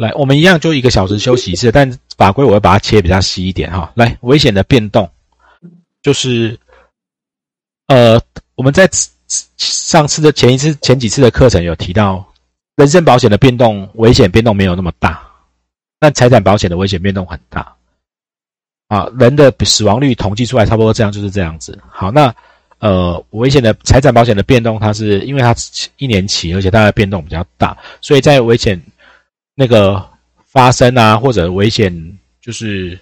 来，我们一样就一个小时休息一次，但法规我会把它切比较细一点哈。来，危险的变动就是，呃，我们在上次的前一次、前几次的课程有提到，人身保险的变动危险变动没有那么大，但财产保险的危险变动很大。啊，人的死亡率统计出来差不多这样，就是这样子。好，那呃，危险的财产保险的变动，它是因为它一年期，而且它的变动比较大，所以在危险。那个发生啊，或者危险，就是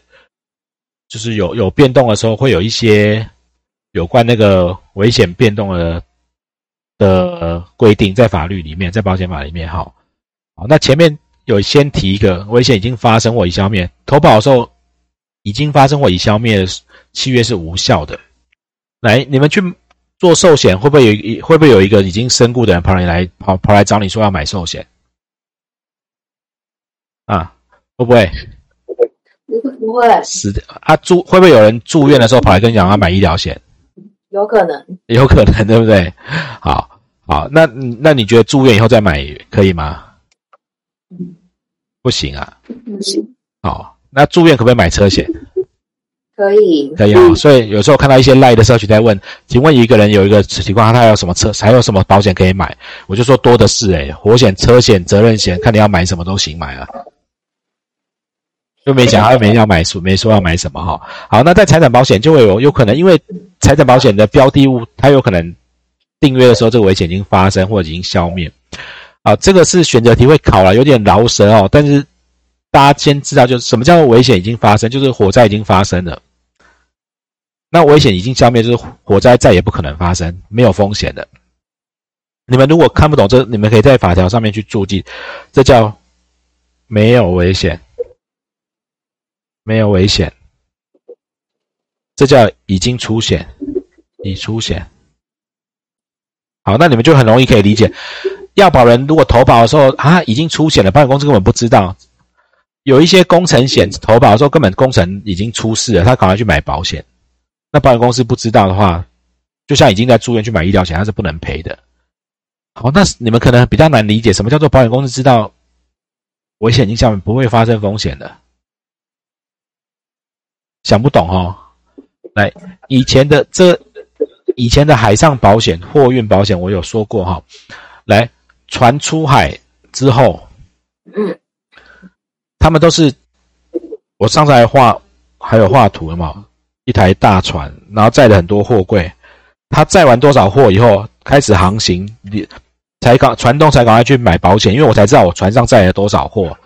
就是有有变动的时候，会有一些有关那个危险变动的的规定，在法律里面，在保险法里面，哈，好，那前面有先提一个危险已经发生或已消灭，投保的时候已经发生或已消灭，契约是无效的。来，你们去做寿险，会不会有会不会有一个已经身故的人跑来跑跑来找你说要买寿险？啊，会不会？不会，不会。啊，住会不会有人住院的时候跑来跟你讲要买医疗险？有可能，有可能，对不对？好，好，那那你觉得住院以后再买可以吗？不行啊，不行。好，那住院可不可以买车险？可以，可以啊。所以有时候看到一些赖的社群在问，请问一个人有一个情况，他有什么车，还有什么保险可以买？我就说多的是，诶火险、车险、责任险，看你要买什么都行，买啊。就没讲，又没要买书，没说要买什么哈。好，那在财产保险就会有有可能，因为财产保险的标的物，它有可能订阅的时候这个危险已经发生或者已经消灭。啊，这个是选择题会考了，有点饶舌哦。但是大家先知道，就是什么叫做危险已经发生，就是火灾已经发生了。那危险已经消灭，就是火灾再也不可能发生，没有风险的。你们如果看不懂这，你们可以在法条上面去注记，这叫没有危险。没有危险，这叫已经出险，已出险。好，那你们就很容易可以理解，要保人如果投保的时候啊，已经出险了，保险公司根本不知道。有一些工程险投保的时候，根本工程已经出事了，他赶快去买保险。那保险公司不知道的话，就像已经在住院去买医疗险，他是不能赔的。好，那你们可能比较难理解，什么叫做保险公司知道危险影响不会发生风险的？想不懂哦，来，以前的这以前的海上保险、货运保险，我有说过哈。来，船出海之后，他们都是我上次还画还有画图了嘛？一台大船，然后载了很多货柜，他载完多少货以后开始航行，你才刚船东才赶快去买保险，因为我才知道我船上载了多少货，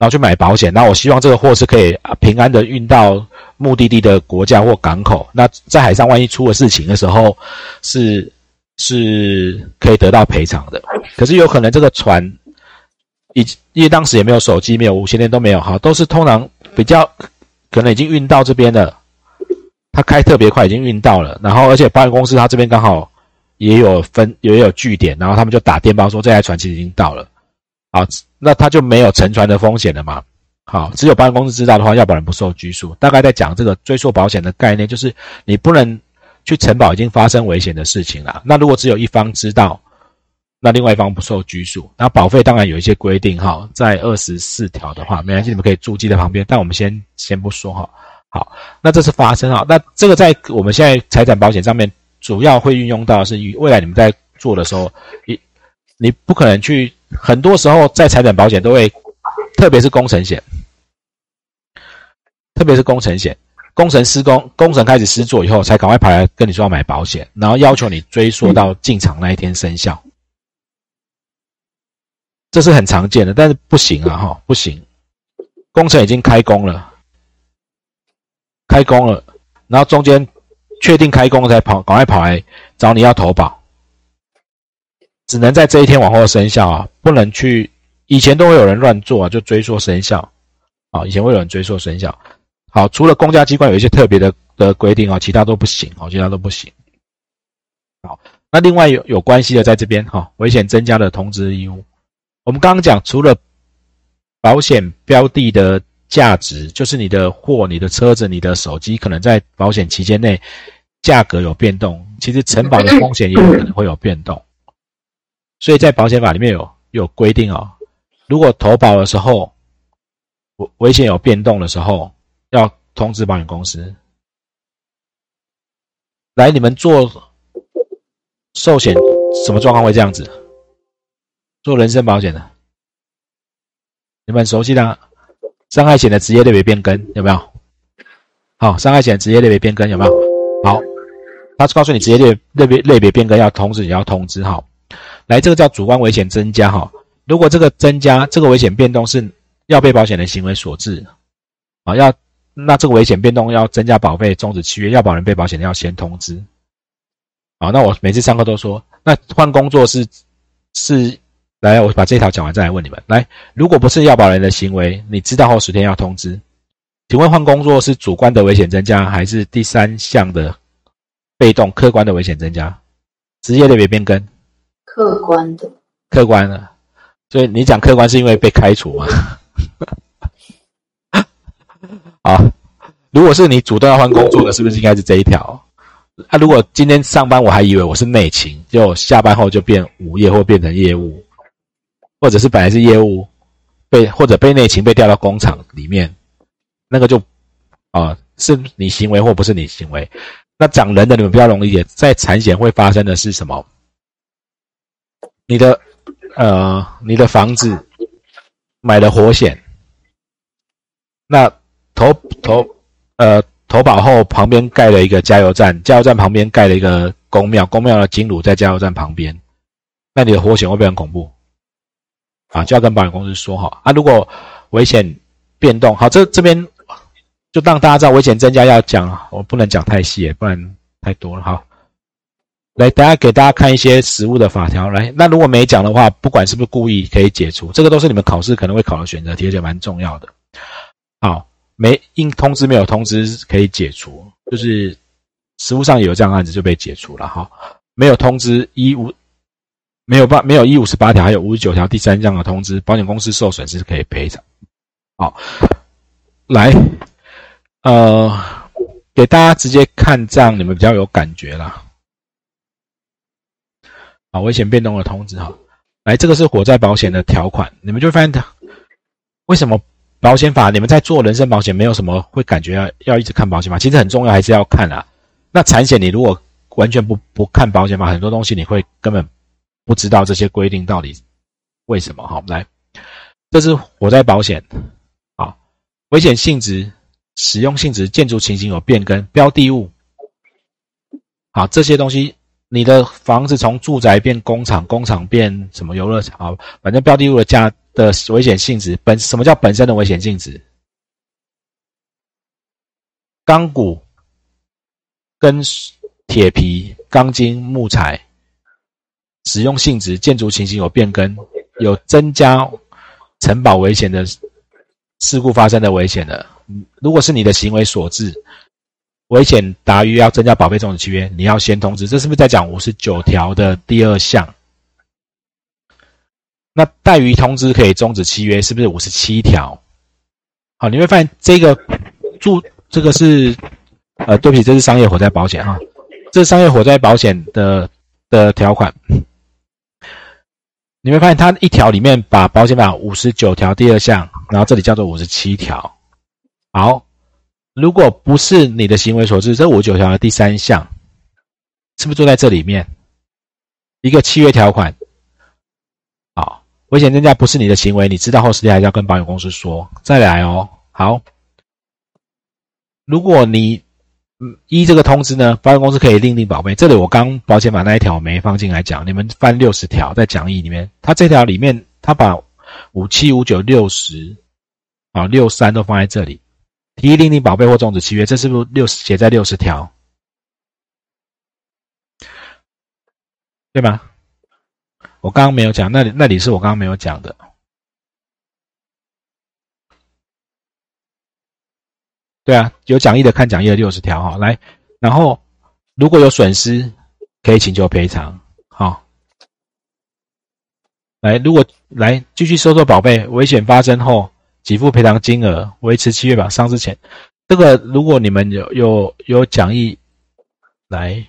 然后去买保险。那我希望这个货是可以平安的运到。目的地的国家或港口，那在海上万一出了事情的时候，是是可以得到赔偿的。可是有可能这个船，以因为当时也没有手机，没有无线电都没有，哈，都是通常比较可能已经运到这边了。他开特别快，已经运到了，然后而且保险公司他这边刚好也有分也有据点，然后他们就打电报说这台船其实已经到了，好，那他就没有沉船的风险了嘛。好，只有保险公司知道的话，要保人不受拘束。大概在讲这个追溯保险的概念，就是你不能去承保已经发生危险的事情了。那如果只有一方知道，那另外一方不受拘束。那保费当然有一些规定哈，在二十四条的话，没关系，你们可以注记在旁边。但我们先先不说哈。好，那这是发生哈。那这个在我们现在财产保险上面，主要会运用到是未来你们在做的时候，你你不可能去，很多时候在财产保险都会，特别是工程险。特别是工程险，工程施工，工程开始施作以后，才赶快跑来跟你说要买保险，然后要求你追溯到进场那一天生效，这是很常见的，但是不行啊，哈，不行，工程已经开工了，开工了，然后中间确定开工才跑，赶快跑来找你要投保，只能在这一天往后生效啊，不能去，以前都会有人乱做啊，就追溯生效，啊，以前会有人追溯生效。好，除了公家机关有一些特别的的规定哦，其他都不行哦，其他都不行。好，那另外有有关系的在这边哈，危险增加的通知义务。我们刚刚讲，除了保险标的的价值，就是你的货、你的车子、你的手机，可能在保险期间内价格有变动，其实承保的风险也有可能会有变动。所以在保险法里面有有规定哦，如果投保的时候危危险有变动的时候，要通知保险公司。来，你们做寿险什么状况会这样子？做人身保险的，你们熟悉的伤害险的职业类别变更有没有？好，伤害险职业类别变更有没有？好，他告诉你职业类类别类别变更要通知，也要通知哈。来，这个叫主观危险增加哈。如果这个增加这个危险变动是要被保险人行为所致，啊，要那这个危险变动要增加保费终止契约，要保人被保险人要先通知。啊，那我每次上课都说，那换工作是是。来，我把这条讲完再来问你们。来，如果不是要保人的行为，你知道后十天要通知。请问换工作是主观的危险增加，还是第三项的被动客观的危险增加？职业类别变更，客观的，客观的。所以你讲客观是因为被开除吗？啊，如果是你主动要换工作的，是不是应该是这一条？啊，如果今天上班我还以为我是内勤，就下班后就变午夜或变成业务。或者是本来是业务，被或者被内勤被调到工厂里面，那个就啊是你行为或不是你行为。那讲人的你们比较容易理解，在产险会发生的是什么？你的呃你的房子买了火险，那投投呃投保后旁边盖了一个加油站，加油站旁边盖了一个公庙，公庙的金炉在加油站旁边，那你的活险会不会很恐怖？啊，就要跟保险公司说好啊。如果危险变动，好，这这边就让大家知道危险增加要讲，我不能讲太细，不然太多了。好，来，大家给大家看一些实物的法条。来，那如果没讲的话，不管是不是故意，可以解除。这个都是你们考试可能会考的选择题，而且蛮重要的。好，没应通知没有通知可以解除，就是实物上有这样案子就被解除了。哈，没有通知一五。没有八没有一五十八条，还有五十九条第三项的通知，保险公司受损是可以赔偿。好，来，呃，给大家直接看这样，你们比较有感觉啦。啊，危险变动的通知哈，来，这个是火灾保险的条款，你们就会发现它为什么保险法你们在做人身保险没有什么会感觉要要一直看保险法，其实很重要还是要看啊。那产险你如果完全不不看保险法，很多东西你会根本。不知道这些规定到底为什么？好，来，这是火灾保险，啊，危险性质、使用性质、建筑情形有变更、标的物，好，这些东西，你的房子从住宅变工厂，工厂变什么游乐场？好，反正标的物的价的危险性质本什么叫本身的危险性质？钢骨、跟铁皮、钢筋、木材。使用性质、建筑情形有变更，有增加承保危险的事故发生的危险的，如果是你的行为所致，危险达于要增加保费终止契约，你要先通知。这是不是在讲五十九条的第二项？那怠于通知可以终止契约，是不是五十七条？好，你会发现这个注这个是呃，对不起，这是商业火灾保险啊，这是商业火灾保险的的条款。你会发现，它一条里面把保险法五十九条第二项，然后这里叫做五十七条。好，如果不是你的行为所致，这五九条的第三项是不是就在这里面？一个契约条款。好，危险增加不是你的行为，你知道后十天还是要跟保险公司说。再来哦，好，如果你。嗯，依这个通知呢，保险公司可以另定保费。这里我刚保险法那一条没放进来讲，你们翻六十条在讲义里面，它这条里面它把五七五九六十啊六三都放在这里，提议另定保费或终止契约，这是不是六十写在六十条？对吗？我刚刚没有讲，那里那里是我刚刚没有讲的。对啊，有讲义的看讲义的六十条哈，来，然后如果有损失，可以请求赔偿，好，来，如果来继续收受宝贝，危险发生后给付赔偿金额，维持七月吧，上之前，这个如果你们有有有讲义，来，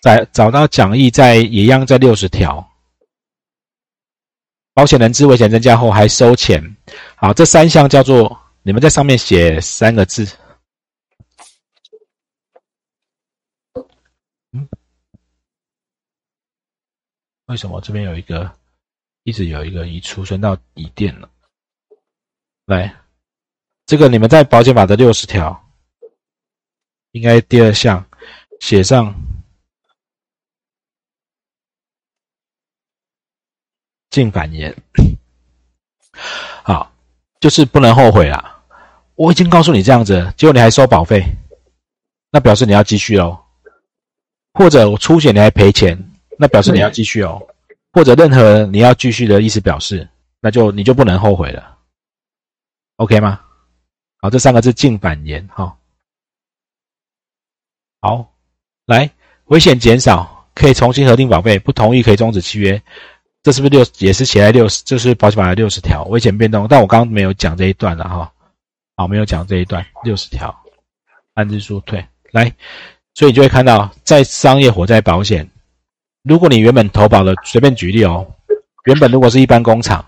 在找到讲义在也一样在六十条，保险人知危险增加后还收钱。好，这三项叫做你们在上面写三个字。嗯，为什么这边有一个一直有一个已储存到底电了？来，这个你们在保险法的六十条，应该第二项写上。净反言，好，就是不能后悔啦。我已经告诉你这样子，结果你还收保费，那表示你要继续哦。或者我出险你还赔钱，那表示你要继续哦。或者任何你要继续的意思表示，那就你就不能后悔了。OK 吗？好，这三个字净反言哈。好，来，危险减少可以重新核定保费，不同意可以终止契约。这是不是六也是写在六十？这是保险法的六十条危险变动，但我刚刚没有讲这一段了哈。好，没有讲这一段六十条，安置书退来，所以你就会看到，在商业火灾保险，如果你原本投保的，随便举例哦，原本如果是一般工厂，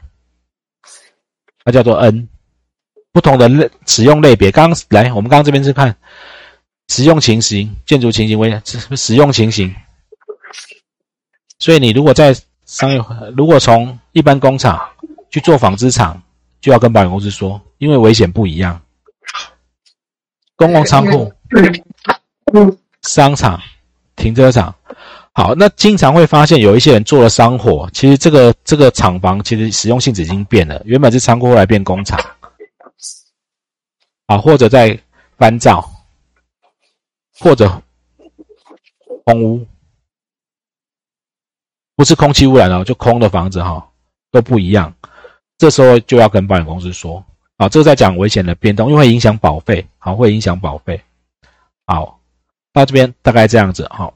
它叫做 N，不同的类使用类别，刚来我们刚这边是看使用情形、建筑情形为使用情形，所以你如果在商业如果从一般工厂去做纺织厂，就要跟保险公司说，因为危险不一样。公共仓库、商场、停车场，好，那经常会发现有一些人做了商火，其实这个这个厂房其实使用性质已经变了，原本是仓库，后来变工厂，啊，或者在翻造，或者空屋。不是空气污染哦，就空的房子哈都不一样，这时候就要跟保险公司说啊，这在讲危险的变动，因为会影响保费，好，会影响保费，好，到这边大概这样子，好。